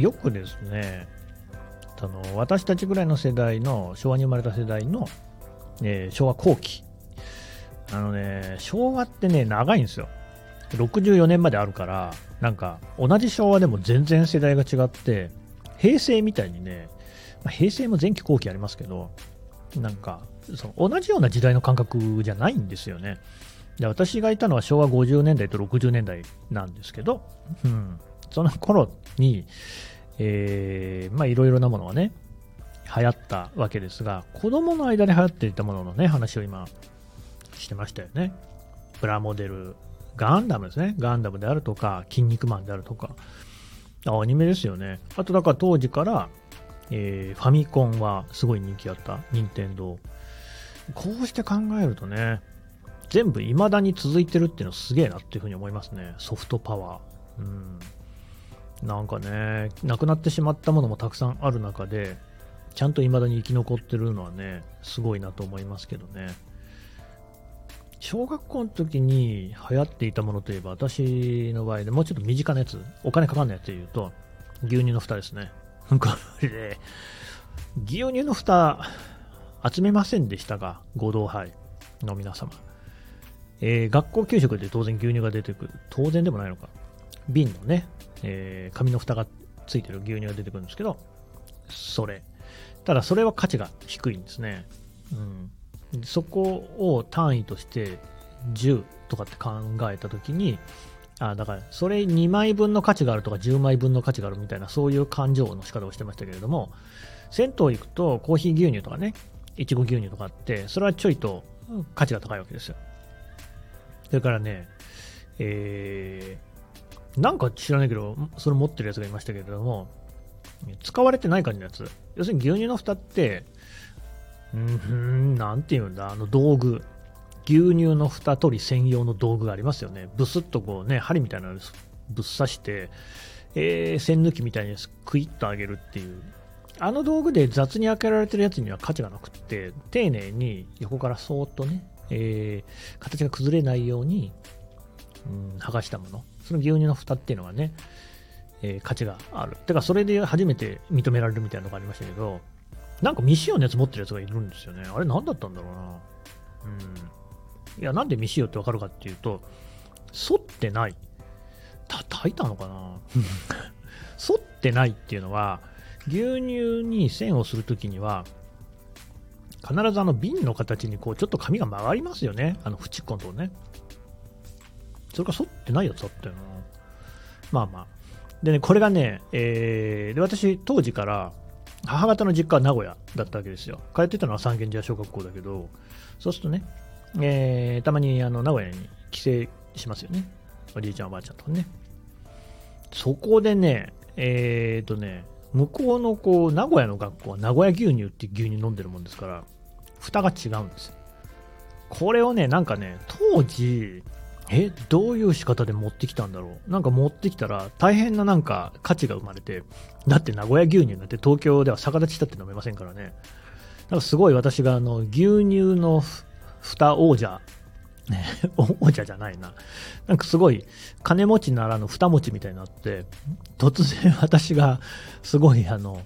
よくですね、あの私たちぐらいの世代の、昭和に生まれた世代の、えー昭和後期。あのね、昭和ってね、長いんですよ。64年まであるから、なんか、同じ昭和でも全然世代が違って、平成みたいにね、まあ平成も前期後期ありますけど、なんか、その同じような時代の感覚じゃないんですよね。で私がいたのは昭和50年代と60年代なんですけど、うん、その頃に、えーまあいろいろなものがね、流行ったわけですが、子供の間で流行っていたもののね、話を今、してましたよね。プラモデル、ガンダムですね。ガンダムであるとか、筋肉マンであるとか、アニメですよね。あと、だから当時から、えーファミコンはすごい人気あった、任天堂こうして考えるとね、全部未だに続いてるっていうのすげえなっていうふうに思いますね。ソフトパワー。うん。なんかね、なくなってしまったものもたくさんある中で、ちゃんと未だに生き残ってるのはね、すごいなと思いますけどね。小学校の時に流行っていたものといえば、私の場合でもうちょっと身近なやつ、お金かかんないやつで言うと、牛乳の蓋ですね。これで、牛乳の蓋、集めませんでしたが、合同杯の皆様。えー学校給食で当然牛乳が出てくる。当然でもないのか。瓶のね、えー紙の蓋がついてる牛乳が出てくるんですけど、それ。ただそれは価値が低いんですね。うん。そこを単位として10とかって考えたときに、あだからそれ2枚分の価値があるとか10枚分の価値があるみたいなそういう感情の仕方をしてましたけれども銭湯行くとコーヒー牛乳とかねいちご牛乳とかあってそれはちょいと価値が高いわけですよそれからねえーなんか知らないけどそれ持ってるやつがいましたけれども使われてない感じのやつ要するに牛乳の蓋ってうんなんていうんだあの道具牛乳の蓋取り専用の道具がありますよね。ブスッとこうね、針みたいなのぶっ刺して、えー線抜きみたいにクイッと上げるっていう。あの道具で雑に開けられてるやつには価値がなくって、丁寧に横からそーっとね、えー形が崩れないように、うん、剥がしたもの。その牛乳の蓋っていうのはね、えー価値がある。てか、それで初めて認められるみたいなのがありましたけど、なんか未使用のやつ持ってるやつがいるんですよね。あれ何だったんだろうな。うん。いや、なんで未使用ってわかるかっていうと、反ってない。叩いたのかな？反ってないっていうのは、牛乳に線をするときには、必ずあの瓶の形にこうちょっと紙が曲がりますよね。あの縁っこのとこね。それか反ってないやつあったよな。まあまあ。でね、これがね、えーで私当時から母方の実家は名古屋だったわけですよ。通ってたのは三軒茶屋小学校だけど、そうするとね、えーたまにあの名古屋に帰省しますよね。おじいちゃんおばあちゃんとね。そこでね、えーとね、向こうのこう名古屋の学校は名古屋牛乳って牛乳飲んでるもんですから、蓋が違うんですよ。これをね、なんかね、当時、え、どういう仕方で持ってきたんだろう？なんか持ってきたら大変ななんか価値が生まれて、だって名古屋牛乳なんて東京では逆立ちしたって飲めませんからね。なんかすごい私があの牛乳のふ蓋王者、ね、王者じゃないな。なんかすごい金持ちならぬ蓋持ちみたいになって、突然私がすごいあの、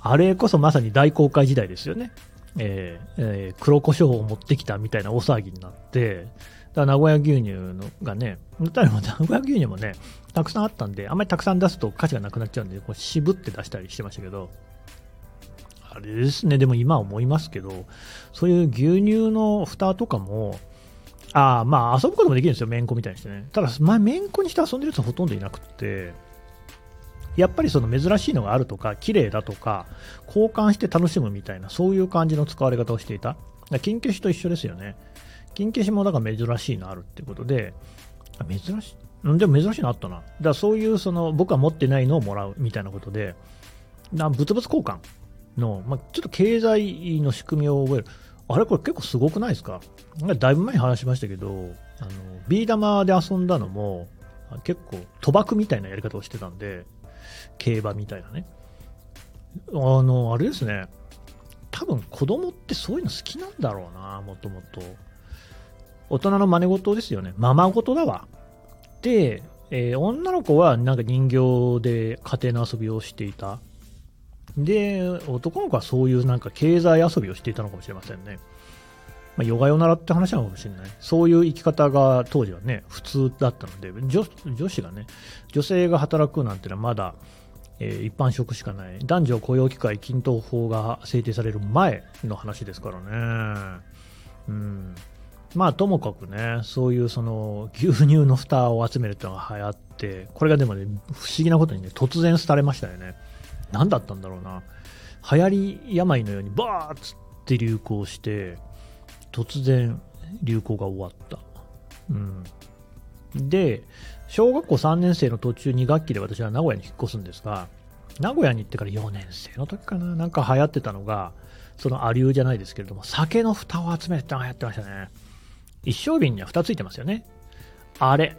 あれこそまさに大航海時代ですよね。えーえー黒胡椒を持ってきたみたいな大騒ぎになって、だ名古屋牛乳のがね、ただ名古屋牛乳もね、たくさんあったんで、あんまりたくさん出すと価値がなくなっちゃうんで、こう渋って出したりしてましたけど、あれですね、でも今思いますけど、そういう牛乳の蓋とかも、ああ、まあ遊ぶこともできるんですよ、めんこみたいにしてね。ただ、まあ、めんこにして遊んでる人はほとんどいなくって、やっぱりその珍しいのがあるとか、綺麗だとか、交換して楽しむみたいな、そういう感じの使われ方をしていた。だから金消しと一緒ですよね。金消しもだから珍しいのあるっていうことで、あ珍しい、でも珍しいのあったな。だからそういうその僕は持ってないのをもらうみたいなことで、な物々交換の、まあ、ちょっと経済の仕組みを覚える。あれこれ結構すごくないですか？だいぶ前に話しましたけど、あの、ビー玉で遊んだのも、結構賭博みたいなやり方をしてたんで、競馬みたいなね。あの、あれですね。多分子供ってそういうの好きなんだろうな、もともと。大人の真似事ですよね。ままごとだわ。で、えー、女の子はなんか人形で家庭の遊びをしていた。で、男の子はそういうなんか経済遊びをしていたのかもしれませんね。まあ、ヨガヨナラって話なのかもしれない。そういう生き方が当時はね、普通だったので、女女子がね、女性が働くなんてのはまだ、えー、一般職しかない。男女雇用機会均等法が制定される前の話ですからね。うん。まあ、ともかくね、そういうその牛乳の蓋を集めるっていうのが流行って、これがでもね、不思議なことにね、突然廃れましたよね。何だったんだろうな。流行り病のようにバーッつって流行して、突然流行が終わった。うん。で、小学校3年生の途中2学期で私は名古屋に引っ越すんですが、名古屋に行ってから4年生の時かな、なんか流行ってたのが、そのアリューじゃないですけれども、酒の蓋を集めてってのが流行ってましたね。一升瓶には蓋ついてますよね。あれ。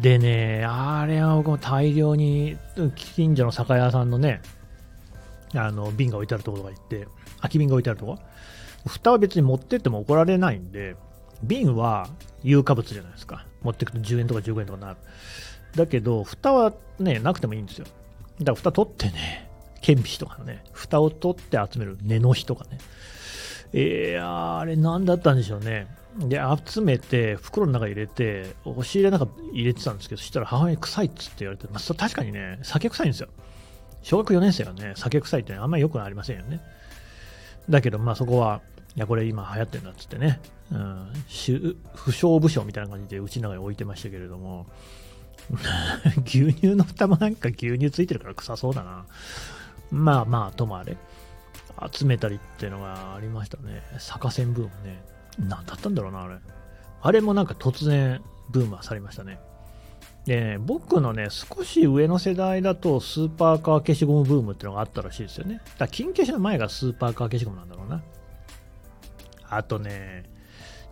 でね、あれは僕も大量に近所の酒屋さんのね、あの瓶が置いてあるところとか行って、空き瓶が置いてあるところ、蓋は別に持ってっても怒られないんで、瓶は有価物じゃないですか。持ってくと10円とか15円とかなる。だけど、蓋はね、なくてもいいんですよ。だから蓋取ってね、顕微とかのね、蓋を取って集める根の日とかね。えー、あれ何だったんでしょうね。で、集めて、袋の中入れて、押し入れの中入れてたんですけど、そしたら母親に臭いっつって言われて、まあ、確かにね、酒臭いんですよ。小学4年生がね、酒臭いってあんまり良くありませんよね。だけど、まあそこは、いや、これ今流行ってるんだっつってね、うん、不祥部署みたいな感じでうちの中に置いてましたけれども、牛乳の蓋もなんか牛乳ついてるから臭そうだな。まあまあ、ともあれ。集めたりっていうのがありましたね。逆線ブームね。何だったんだろうな、あれ。あれもなんか突然ブームはされましたね。でね、僕のね、少し上の世代だとスーパーカー消しゴムブームっていうのがあったらしいですよね。だから金消しの前がスーパーカー消しゴムなんだろうな。あとね、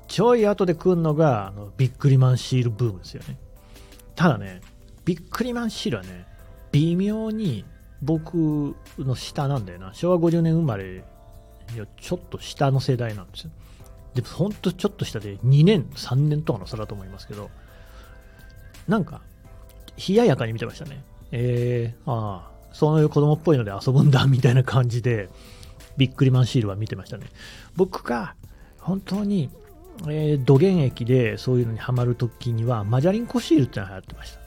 ちょい後で来るのがあのビックリマンシールブームですよね。ただね、ビックリマンシールはね、微妙に僕の下なんだよな。昭和50年生まれよちょっと下の世代なんですよ。でもほんとちょっと下で2年、3年とかの差だと思いますけど、なんか、冷ややかに見てましたね。えー、ああ、そういう子供っぽいので遊ぶんだ、みたいな感じで、ビックリマンシールは見てましたね。僕が、本当に、えー、土原液でそういうのにハマるときには、マジャリンコシールってのが流行ってました。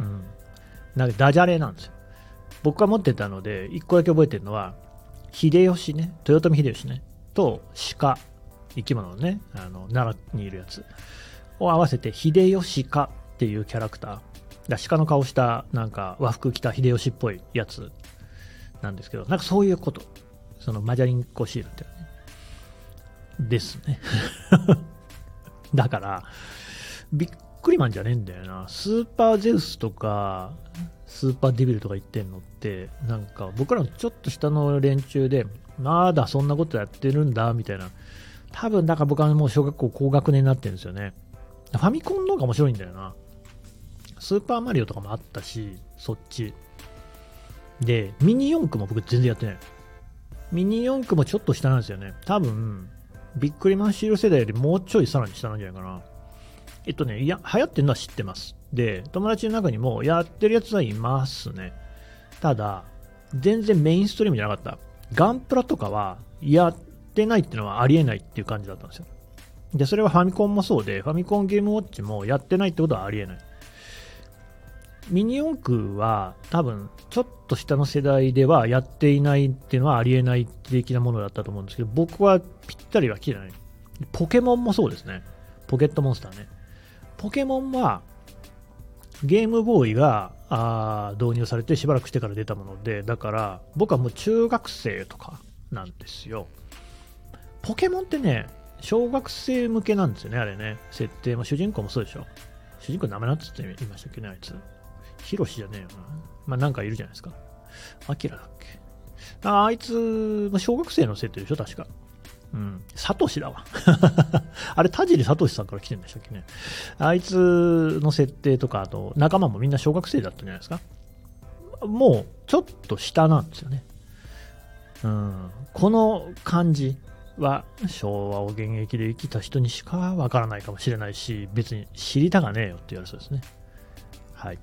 うん。なんかダジャレなんですよ。僕が持ってたので、一個だけ覚えてるのは、秀吉ね、豊臣秀吉ね、と鹿、生き物のね、あの、奈良にいるやつを合わせて、秀吉鹿っていうキャラクター。だ鹿の顔した、なんか和服着た秀吉っぽいやつなんですけど、なんかそういうこと。そのマジャリンコシールってね。ですね。だから、びっくりマンじゃねえんだよな。スーパーゼウスとか、スーパーデビルとか言ってんのって、なんか僕らのちょっと下の連中で、まだそんなことやってるんだ、みたいな。多分、だから僕はもう小学校高学年になってるんですよね。ファミコンの方が面白いんだよな。スーパーマリオとかもあったし、そっち。で、ミニ四駆も僕全然やってない。ミニ四駆もちょっと下なんですよね。多分、ビックリマンシール世代よりもうちょいさらに下なんじゃないかな。えっとね、いや、流行ってるのは知ってます。で、友達の中にもやってるやつはいますね。ただ、全然メインストリームじゃなかった。ガンプラとかはやってないっていうのはありえないっていう感じだったんですよ。で、それはファミコンもそうで、ファミコンゲームウォッチもやってないってことはありえない。ミニ四駆は多分ちょっと下の世代ではやっていないっていうのはありえない的なものだったと思うんですけど、僕はぴったりは来てない。ポケモンもそうですね。ポケットモンスターね。ポケモンはゲームボーイがあー導入されてしばらくしてから出たもので、だから僕はもう中学生とかなんですよ。ポケモンってね、小学生向けなんですよね、あれね。設定も主人公もそうでしょ。主人公名前なんつって言いましたっけね、あいつ。ヒロシじゃねえよな。まあなんかいるじゃないですか。アキラだっけ。ああいつ、小学生の設定でしょ、確か。うん。サトシだわ。あれ、田尻サトシさんから来てるんでしたっけね。あいつの設定とか、あと、仲間もみんな小学生だったんじゃないですか。もう、ちょっと下なんですよね。うん。この感じは、昭和を現役で生きた人にしかわからないかもしれないし、別に知りたがねえよって言われそうですね。はい